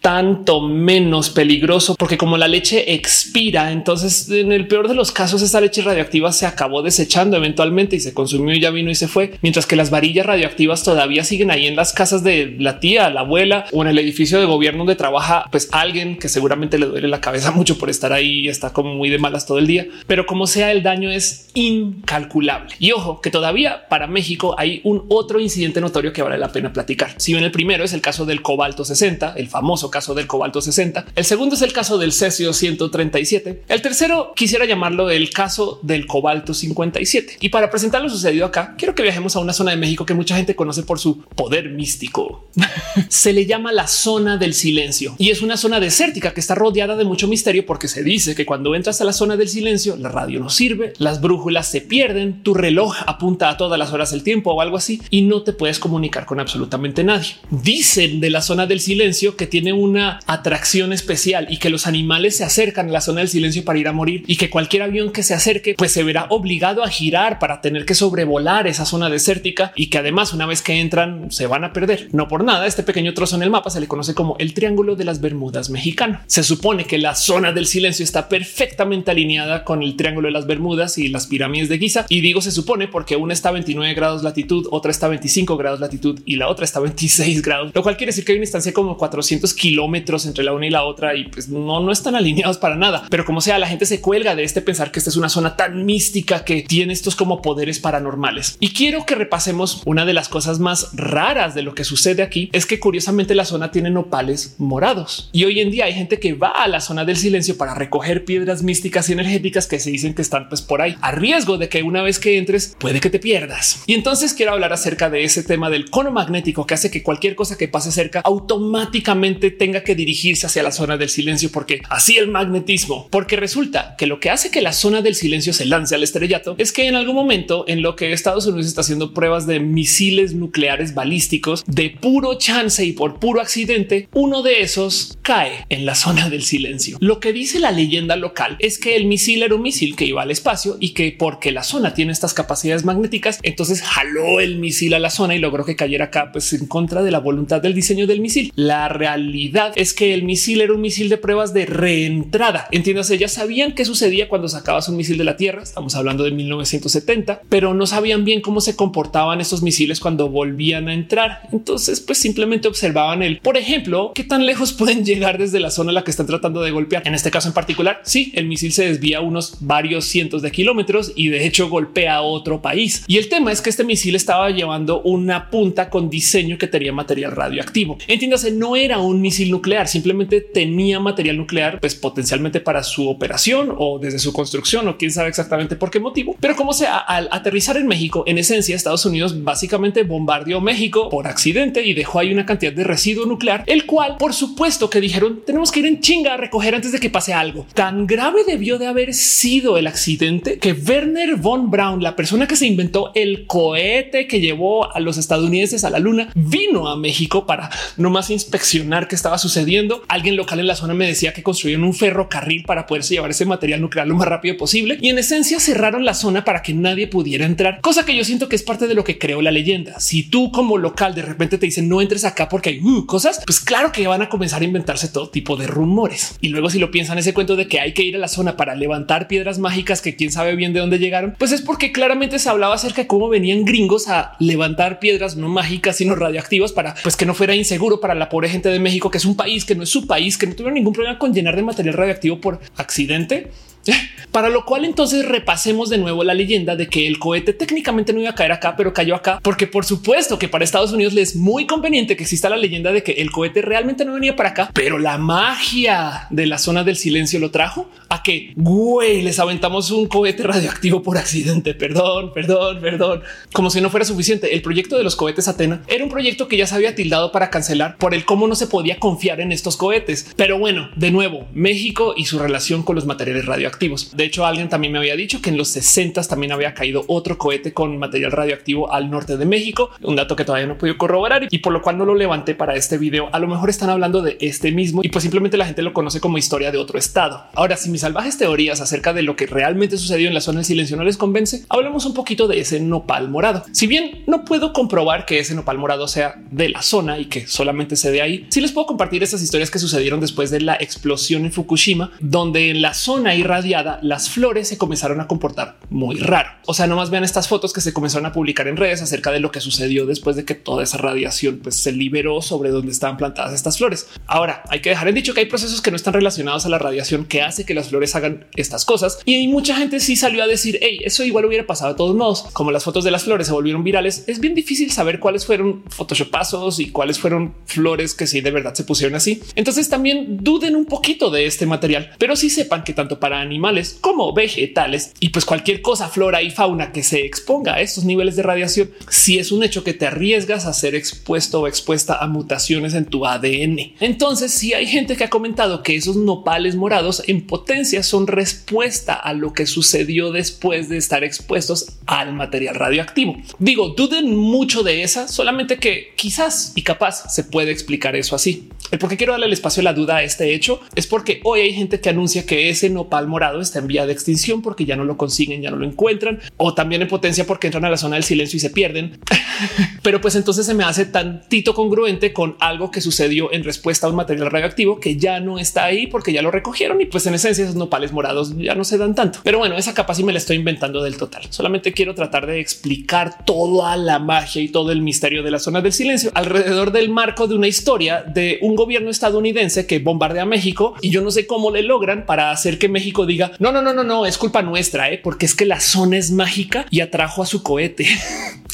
tanto menos peligroso porque como la leche expira, entonces en el peor de los casos esta leche radioactiva se acabó desechando eventualmente y se consumió y ya vino y se fue, mientras que las varillas radioactivas todavía siguen ahí en las casas de la tía, la abuela o en el edificio de gobierno donde trabaja pues alguien que seguramente le duele la cabeza [LAUGHS] mucho por estar ahí y está como muy de malas todo el día, pero como sea el daño es incalculable. Y ojo que todavía para México hay un otro incidente notorio que vale la pena platicar. Si bien el primero es el caso del cobalto 60, el famoso caso del cobalto 60. El segundo es el caso del cesio 137. El tercero quisiera llamarlo el caso del cobalto 57. Y para presentar lo sucedido acá, quiero que viajemos a una zona de México que mucha gente conoce por su poder místico. [LAUGHS] se le llama la zona del silencio y es una zona desértica que está rodeada de mucho misterio porque se dice que cuando entras a la zona del silencio, la radio no sirve, las brújulas se pierden, tu reloj apunta a todas las horas del tiempo o algo así y no te puedes comunicar con absolutamente nadie. Dicen de la zona del silencio que tiene una atracción especial y que los animales se acercan a la zona del silencio para ir a morir y que cualquier avión que se acerque pues se verá obligado a girar para tener que sobrevolar esa zona desértica y que además una vez que entran se van a perder. No por nada, este pequeño trozo en el mapa se le conoce como el Triángulo de las Bermudas mexicano. Se supone que la zona del silencio está perfectamente alineada con el Triángulo de las Bermudas y las pirámides de Giza. Y digo se supone porque una está a 29 grados latitud, otra está a 25 grados latitud y la otra está a 26 grados, lo cual quiere decir que hay una instancia como 400 kilómetros kilómetros entre la una y la otra y pues no, no están alineados para nada. Pero como sea, la gente se cuelga de este pensar que esta es una zona tan mística que tiene estos como poderes paranormales. Y quiero que repasemos una de las cosas más raras de lo que sucede aquí es que curiosamente la zona tiene nopales morados y hoy en día hay gente que va a la zona del silencio para recoger piedras místicas y energéticas que se dicen que están pues por ahí a riesgo de que una vez que entres puede que te pierdas. Y entonces quiero hablar acerca de ese tema del cono magnético que hace que cualquier cosa que pase cerca automáticamente tenga que dirigirse hacia la zona del silencio porque así el magnetismo, porque resulta que lo que hace que la zona del silencio se lance al estrellato es que en algún momento en lo que Estados Unidos está haciendo pruebas de misiles nucleares balísticos de puro chance y por puro accidente, uno de esos cae en la zona del silencio. Lo que dice la leyenda local es que el misil era un misil que iba al espacio y que porque la zona tiene estas capacidades magnéticas, entonces jaló el misil a la zona y logró que cayera acá pues en contra de la voluntad del diseño del misil. La realidad es que el misil era un misil de pruebas de reentrada. Entiéndase, ya sabían qué sucedía cuando sacabas un misil de la Tierra. Estamos hablando de 1970, pero no sabían bien cómo se comportaban estos misiles cuando volvían a entrar. Entonces, pues simplemente observaban el, por ejemplo, qué tan lejos [LAUGHS] pueden llegar desde la zona a la que están tratando de golpear. En este caso en particular, sí, el misil se desvía unos varios cientos de kilómetros y de hecho golpea a otro país. Y el tema es que este misil estaba llevando una punta con diseño que tenía material radioactivo. Entiéndase, no era un misil nuclear, simplemente tenía material nuclear, pues potencialmente para su operación o desde su construcción o quién sabe exactamente por qué motivo. Pero como sea, al aterrizar en México, en esencia, Estados Unidos básicamente bombardeó México por accidente y dejó ahí una cantidad de residuo nuclear, el cual por supuesto que dijeron tenemos que ir en chinga a recoger antes de que pase algo. Tan grave debió de haber sido el accidente que Werner von Braun, la persona que se inventó el cohete que llevó a los estadounidenses a la luna, vino a México para nomás inspeccionar qué estaba sucediendo. Alguien local en la zona me decía que construyeron un ferrocarril para poderse llevar ese material nuclear lo más rápido posible y en esencia cerraron la zona para que nadie pudiera entrar, cosa que yo siento que es parte de lo que creó la leyenda. Si tú como local de repente te dicen no entres acá porque hay uh, cosas, pues claro que van a comenzar a inventarse todo tipo de rumores. Y luego si lo piensan ese cuento de que hay que ir a la zona para levantar piedras mágicas que quién sabe bien de dónde llegaron, pues es porque claramente se hablaba acerca de cómo venían gringos a levantar piedras no mágicas sino radioactivas para pues que no fuera inseguro para la pobre gente de México, que es un país que no es su país, que no tuvieron ningún problema con llenar de material radioactivo por accidente. [LAUGHS] Para lo cual entonces repasemos de nuevo la leyenda de que el cohete técnicamente no iba a caer acá, pero cayó acá, porque por supuesto que para Estados Unidos les es muy conveniente que exista la leyenda de que el cohete realmente no venía para acá, pero la magia de la zona del silencio lo trajo a que güey, les aventamos un cohete radioactivo por accidente. Perdón, perdón, perdón. Como si no fuera suficiente. El proyecto de los cohetes Atena era un proyecto que ya se había tildado para cancelar por el cómo no se podía confiar en estos cohetes. Pero bueno, de nuevo, México y su relación con los materiales radioactivos. De hecho, alguien también me había dicho que en los 60 también había caído otro cohete con material radioactivo al norte de México, un dato que todavía no pude corroborar y por lo cual no lo levanté para este video. A lo mejor están hablando de este mismo y pues simplemente la gente lo conoce como historia de otro estado. Ahora, si mis salvajes teorías acerca de lo que realmente sucedió en la zona del silencio no les convence, hablemos un poquito de ese nopal morado. Si bien no puedo comprobar que ese nopal morado sea de la zona y que solamente se de ahí, sí les puedo compartir esas historias que sucedieron después de la explosión en Fukushima, donde en la zona irradiada las flores se comenzaron a comportar muy raro. O sea, nomás vean estas fotos que se comenzaron a publicar en redes acerca de lo que sucedió después de que toda esa radiación pues, se liberó sobre donde estaban plantadas estas flores. Ahora hay que dejar en dicho que hay procesos que no están relacionados a la radiación que hace que las flores hagan estas cosas. Y mucha gente sí salió a decir hey, eso igual hubiera pasado de todos modos. Como las fotos de las flores se volvieron virales, es bien difícil saber cuáles fueron photoshopazos y cuáles fueron flores que sí de verdad se pusieron así. Entonces también duden un poquito de este material, pero sí sepan que tanto para animales como vegetales y pues cualquier cosa, flora y fauna que se exponga a estos niveles de radiación, si es un hecho que te arriesgas a ser expuesto o expuesta a mutaciones en tu ADN. Entonces, si hay gente que ha comentado que esos nopales morados en potencia son respuesta a lo que sucedió después de estar expuestos al material radioactivo. Digo, duden mucho de esa, solamente que quizás y capaz se puede explicar eso así. El por qué quiero darle el espacio a la duda a este hecho es porque hoy hay gente que anuncia que ese nopal morado está en vía de extinción porque ya no lo consiguen, ya no lo encuentran o también en potencia porque entran a la zona del silencio y se pierden. [LAUGHS] Pero pues entonces se me hace tantito congruente con algo que sucedió en respuesta a un material radioactivo que ya no está ahí porque ya lo recogieron y pues en esencia esos nopales morados ya no se dan tanto. Pero bueno, esa capa sí me la estoy inventando del total. Solamente quiero tratar de explicar toda la magia y todo el misterio de la zona del silencio alrededor del marco de una historia de un gobierno estadounidense que bombardea México y yo no sé cómo le logran para hacer que México diga no, no, no, no, no, es culpa nuestra, ¿eh? porque es que la zona es mágica y atrajo a su cohete. [LAUGHS]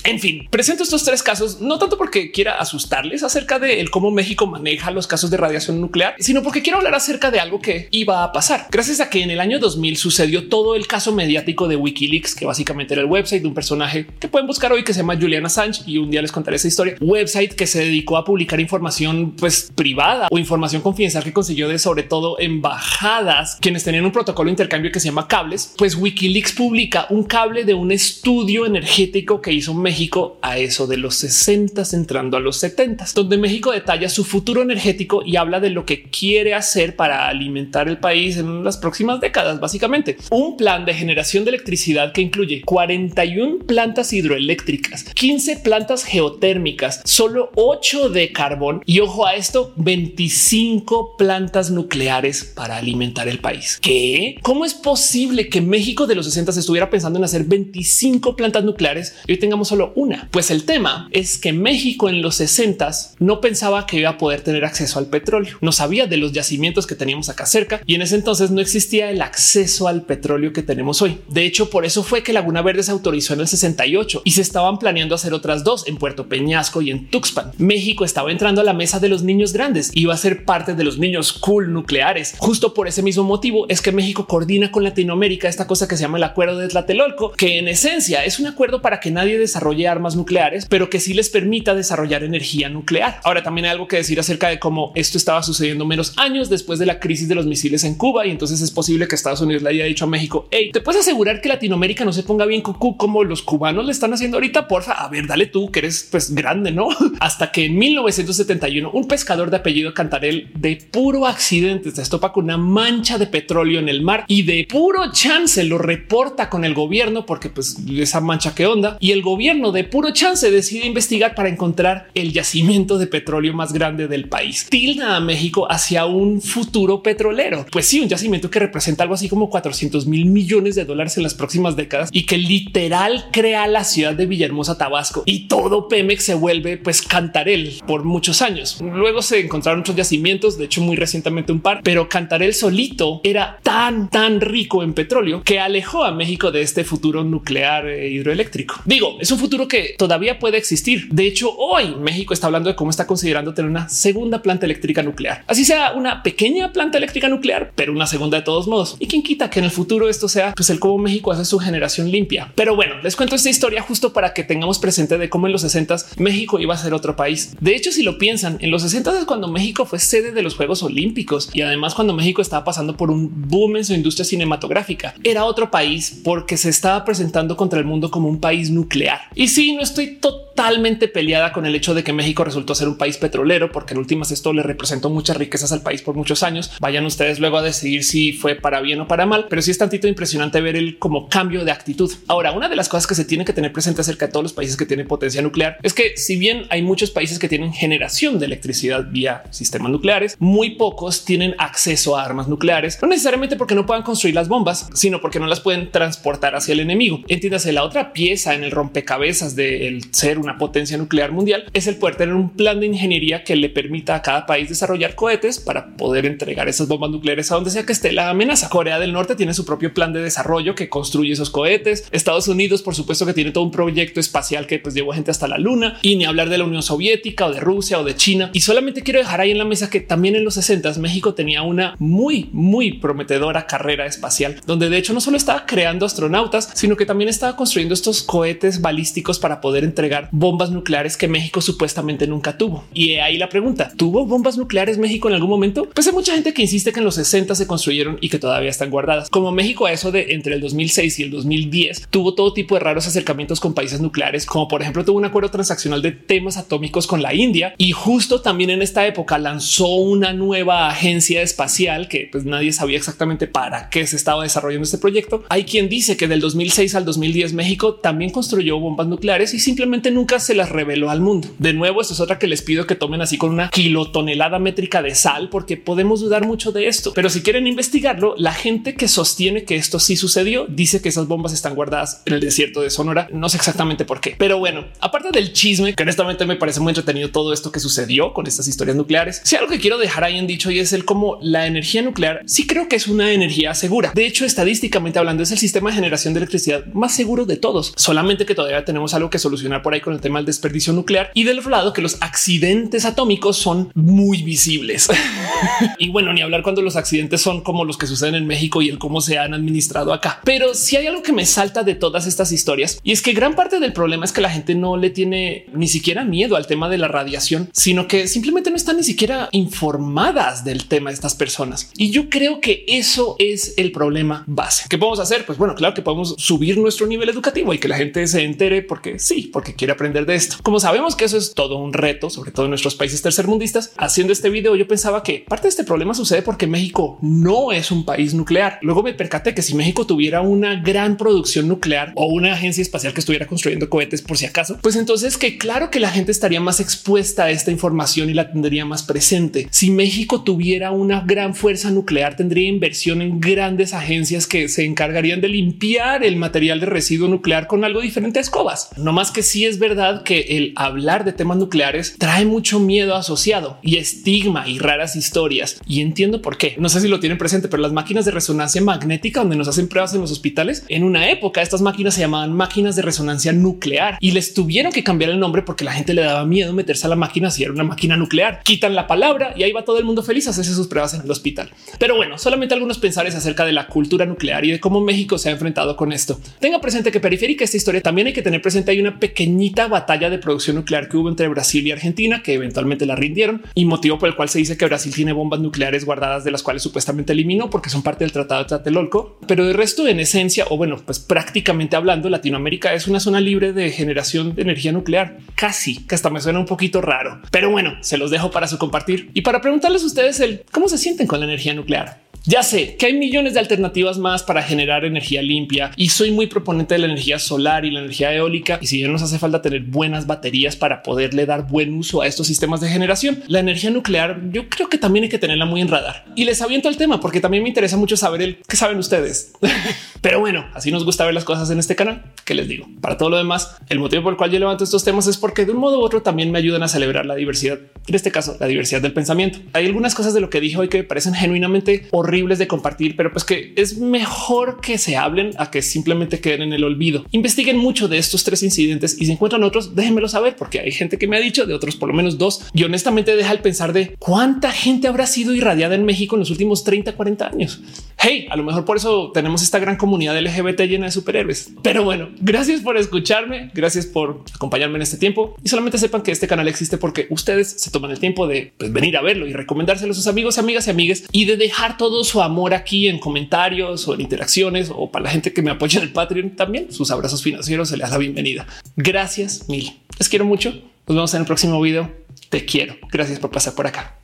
En fin, presento estos tres casos no tanto porque quiera asustarles acerca de cómo México maneja los casos de radiación nuclear, sino porque quiero hablar acerca de algo que iba a pasar. Gracias a que en el año 2000 sucedió todo el caso mediático de Wikileaks, que básicamente era el website de un personaje que pueden buscar hoy que se llama Julian Assange y un día les contaré esa historia. Website que se dedicó a publicar información pues privada o información confidencial que consiguió de sobre todo embajadas quienes tenían un protocolo de intercambio que se llama cables. Pues Wikileaks publica un cable de un estudio energético que hizo México México a eso de los 60 entrando a los 70, donde México detalla su futuro energético y habla de lo que quiere hacer para alimentar el país en las próximas décadas. Básicamente un plan de generación de electricidad que incluye 41 plantas hidroeléctricas, 15 plantas geotérmicas, solo 8 de carbón y ojo a esto, 25 plantas nucleares para alimentar el país. ¿Qué? ¿Cómo es posible que México de los 60 estuviera pensando en hacer 25 plantas nucleares y hoy tengamos solo una. Pues el tema es que México en los 60 no pensaba que iba a poder tener acceso al petróleo. No sabía de los yacimientos que teníamos acá cerca y en ese entonces no existía el acceso al petróleo que tenemos hoy. De hecho, por eso fue que Laguna Verde se autorizó en el 68 y se estaban planeando hacer otras dos en Puerto Peñasco y en Tuxpan. México estaba entrando a la mesa de los niños grandes iba a ser parte de los niños cool nucleares. Justo por ese mismo motivo es que México coordina con Latinoamérica esta cosa que se llama el acuerdo de Tlatelolco, que en esencia es un acuerdo para que nadie desarrolle armas nucleares, pero que sí les permita desarrollar energía nuclear. Ahora también hay algo que decir acerca de cómo esto estaba sucediendo menos años después de la crisis de los misiles en Cuba y entonces es posible que Estados Unidos le haya dicho a México, hey, te puedes asegurar que Latinoamérica no se ponga bien cucú como los cubanos le están haciendo ahorita. Porfa, a ver, dale tú que eres pues grande, no? [LAUGHS] Hasta que en 1971 un pescador de apellido Cantarel de puro accidente se estopa con una mancha de petróleo en el mar y de puro chance lo reporta con el gobierno porque pues esa mancha que onda y el gobierno de puro chance decide investigar para encontrar el yacimiento de petróleo más grande del país. Tilda a México hacia un futuro petrolero. Pues sí, un yacimiento que representa algo así como 400 mil millones de dólares en las próximas décadas y que literal crea la ciudad de Villahermosa, Tabasco y todo Pemex se vuelve pues Cantarel por muchos años. Luego se encontraron otros yacimientos, de hecho muy recientemente un par, pero Cantarel solito era tan, tan rico en petróleo que alejó a México de este futuro nuclear e hidroeléctrico. Digo, es un futuro que todavía puede existir. De hecho, hoy México está hablando de cómo está considerando tener una segunda planta eléctrica nuclear. Así sea una pequeña planta eléctrica nuclear, pero una segunda de todos modos. Y quién quita que en el futuro esto sea pues el cómo México hace su generación limpia. Pero bueno, les cuento esta historia justo para que tengamos presente de cómo en los 60 México iba a ser otro país. De hecho, si lo piensan, en los 60 es cuando México fue sede de los Juegos Olímpicos y además cuando México estaba pasando por un boom en su industria cinematográfica. Era otro país porque se estaba presentando contra el mundo como un país nuclear. Y sí, no estoy totalmente peleada con el hecho de que México resultó ser un país petrolero, porque en últimas esto le representó muchas riquezas al país por muchos años. Vayan ustedes luego a decidir si fue para bien o para mal, pero sí es tantito impresionante ver el como cambio de actitud. Ahora, una de las cosas que se tiene que tener presente acerca de todos los países que tienen potencia nuclear es que si bien hay muchos países que tienen generación de electricidad vía sistemas nucleares, muy pocos tienen acceso a armas nucleares, no necesariamente porque no puedan construir las bombas, sino porque no las pueden transportar hacia el enemigo. Entiéndase la otra pieza en el rompecabezas de ser una potencia nuclear mundial es el poder tener un plan de ingeniería que le permita a cada país desarrollar cohetes para poder entregar esas bombas nucleares a donde sea que esté la amenaza. Corea del Norte tiene su propio plan de desarrollo que construye esos cohetes. Estados Unidos, por supuesto, que tiene todo un proyecto espacial que pues llevó gente hasta la luna y ni hablar de la Unión Soviética o de Rusia o de China. Y solamente quiero dejar ahí en la mesa que también en los 60 México tenía una muy, muy prometedora carrera espacial, donde de hecho no solo estaba creando astronautas, sino que también estaba construyendo estos cohetes balísticos para poder entregar bombas nucleares que México supuestamente nunca tuvo. Y ahí la pregunta, ¿tuvo bombas nucleares México en algún momento? Pues hay mucha gente que insiste que en los 60 se construyeron y que todavía están guardadas. Como México a eso de entre el 2006 y el 2010 tuvo todo tipo de raros acercamientos con países nucleares, como por ejemplo tuvo un acuerdo transaccional de temas atómicos con la India y justo también en esta época lanzó una nueva agencia espacial que pues nadie sabía exactamente para qué se estaba desarrollando este proyecto. Hay quien dice que del 2006 al 2010 México también construyó bombas nucleares y simplemente nunca se las reveló al mundo. De nuevo, esto es otra que les pido que tomen así con una kilotonelada métrica de sal, porque podemos dudar mucho de esto. Pero si quieren investigarlo, la gente que sostiene que esto sí sucedió dice que esas bombas están guardadas en el desierto de Sonora. No sé exactamente por qué, pero bueno, aparte del chisme, que honestamente me parece muy entretenido todo esto que sucedió con estas historias nucleares. Si algo que quiero dejar ahí en dicho y es el cómo la energía nuclear sí creo que es una energía segura. De hecho, estadísticamente hablando, es el sistema de generación de electricidad más seguro de todos. Solamente que todavía tenemos algo que solucionar por ahí con el tema del desperdicio nuclear y del otro lado que los accidentes atómicos son muy visibles. [LAUGHS] y bueno, ni hablar cuando los accidentes son como los que suceden en México y el cómo se han administrado acá. Pero si hay algo que me salta de todas estas historias y es que gran parte del problema es que la gente no le tiene ni siquiera miedo al tema de la radiación, sino que simplemente no están ni siquiera informadas del tema de estas personas. Y yo creo que eso es el problema base. ¿Qué podemos hacer? Pues bueno, claro que podemos subir nuestro nivel educativo y que la gente se entere porque sí, porque quiere aprender de esto. Como sabemos que eso es todo un reto, sobre todo en nuestros países tercermundistas, haciendo este video yo pensaba que parte de este problema sucede porque México no es un país nuclear. Luego me percaté que si México tuviera una gran producción nuclear o una agencia espacial que estuviera construyendo cohetes por si acaso, pues entonces que claro que la gente estaría más expuesta a esta información y la tendría más presente. Si México tuviera una gran fuerza nuclear, tendría inversión en grandes agencias que se encargarían de limpiar el material de residuo nuclear con algo diferente a escobas. No más que sí es verdad que el hablar de temas nucleares trae mucho miedo asociado y estigma y raras historias. Y entiendo por qué. No sé si lo tienen presente, pero las máquinas de resonancia magnética donde nos hacen pruebas en los hospitales, en una época estas máquinas se llamaban máquinas de resonancia nuclear y les tuvieron que cambiar el nombre porque la gente le daba miedo meterse a la máquina si era una máquina nuclear. Quitan la palabra y ahí va todo el mundo feliz a hacerse sus pruebas en el hospital. Pero bueno, solamente algunos pensares acerca de la cultura nuclear y de cómo México se ha enfrentado con esto. Tenga presente que periférica esta historia también hay que tener presente hay una pequeñita batalla de producción nuclear que hubo entre Brasil y Argentina que eventualmente la rindieron y motivo por el cual se dice que Brasil tiene bombas nucleares guardadas de las cuales supuestamente eliminó porque son parte del Tratado de Tlatelolco. Pero de resto, en esencia, o bueno, pues prácticamente hablando, Latinoamérica es una zona libre de generación de energía nuclear. Casi, que hasta me suena un poquito raro. Pero bueno, se los dejo para su compartir y para preguntarles a ustedes el cómo se sienten con la energía nuclear. Ya sé que hay millones de alternativas más para generar energía limpia y soy muy proponente de la energía solar y la energía eólica. Y si bien nos hace falta tener buenas baterías para poderle dar buen uso a estos sistemas de generación, la energía nuclear yo creo que también hay que tenerla muy en radar. Y les aviento el tema porque también me interesa mucho saber el qué saben ustedes. [LAUGHS] Pero bueno, así nos gusta ver las cosas en este canal. ¿Qué les digo? Para todo lo demás, el motivo por el cual yo levanto estos temas es porque de un modo u otro también me ayudan a celebrar la diversidad. En este caso, la diversidad del pensamiento. Hay algunas cosas de lo que dije hoy que me parecen genuinamente horribles de compartir, pero pues que es mejor que se hablen a que simplemente queden en el olvido. Investiguen mucho de estos tres incidentes y si encuentran otros, déjenmelo saber, porque hay gente que me ha dicho de otros por lo menos dos. Y honestamente deja el pensar de cuánta gente habrá sido irradiada en México en los últimos 30, 40 años. Hey, a lo mejor por eso tenemos esta gran comunidad LGBT llena de superhéroes. Pero bueno, gracias por escucharme, gracias por acompañarme en este tiempo y solamente sepan que este canal existe porque ustedes se toman el tiempo de pues, venir a verlo y recomendárselo a sus amigos, amigas y amigues y de dejar todo su amor aquí en comentarios o en interacciones o para la gente que me apoya en el Patreon también sus abrazos financieros se les da la bienvenida. Gracias mil. Les quiero mucho. Nos vemos en el próximo video. Te quiero. Gracias por pasar por acá.